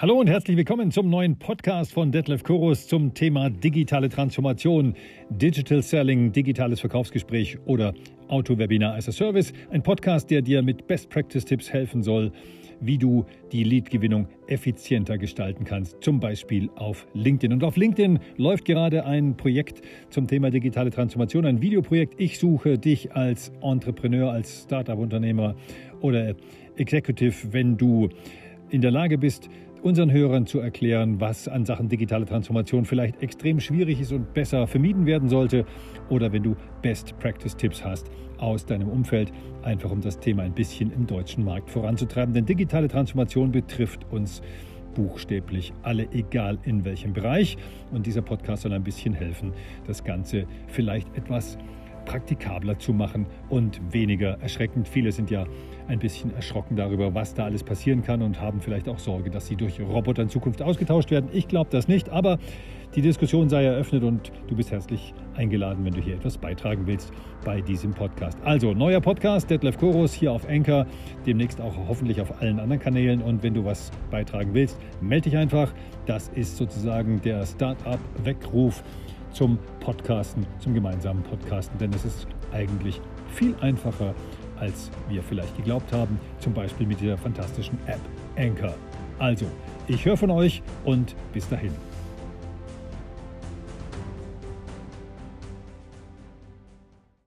Hallo und herzlich willkommen zum neuen Podcast von Detlef Korus zum Thema digitale Transformation, Digital Selling, digitales Verkaufsgespräch oder Auto-Webinar as a Service. Ein Podcast, der dir mit Best Practice Tipps helfen soll, wie du die Lead-Gewinnung effizienter gestalten kannst, zum Beispiel auf LinkedIn. Und auf LinkedIn läuft gerade ein Projekt zum Thema digitale Transformation, ein Videoprojekt. Ich suche dich als Entrepreneur, als Startup-Unternehmer oder Executive, wenn du in der Lage bist, unseren Hörern zu erklären, was an Sachen digitale Transformation vielleicht extrem schwierig ist und besser vermieden werden sollte. Oder wenn du Best-Practice-Tipps hast aus deinem Umfeld, einfach um das Thema ein bisschen im deutschen Markt voranzutreiben. Denn digitale Transformation betrifft uns buchstäblich alle, egal in welchem Bereich. Und dieser Podcast soll ein bisschen helfen, das Ganze vielleicht etwas praktikabler zu machen und weniger erschreckend. Viele sind ja ein bisschen erschrocken darüber, was da alles passieren kann und haben vielleicht auch Sorge, dass sie durch Roboter in Zukunft ausgetauscht werden. Ich glaube das nicht, aber die Diskussion sei eröffnet und du bist herzlich eingeladen, wenn du hier etwas beitragen willst bei diesem Podcast. Also, neuer Podcast, Detlef Chorus hier auf Anchor, demnächst auch hoffentlich auf allen anderen Kanälen. Und wenn du was beitragen willst, melde dich einfach. Das ist sozusagen der Startup-Weckruf zum Podcasten, zum gemeinsamen Podcasten, denn es ist eigentlich viel einfacher, als wir vielleicht geglaubt haben, zum Beispiel mit dieser fantastischen App Anchor. Also, ich höre von euch und bis dahin.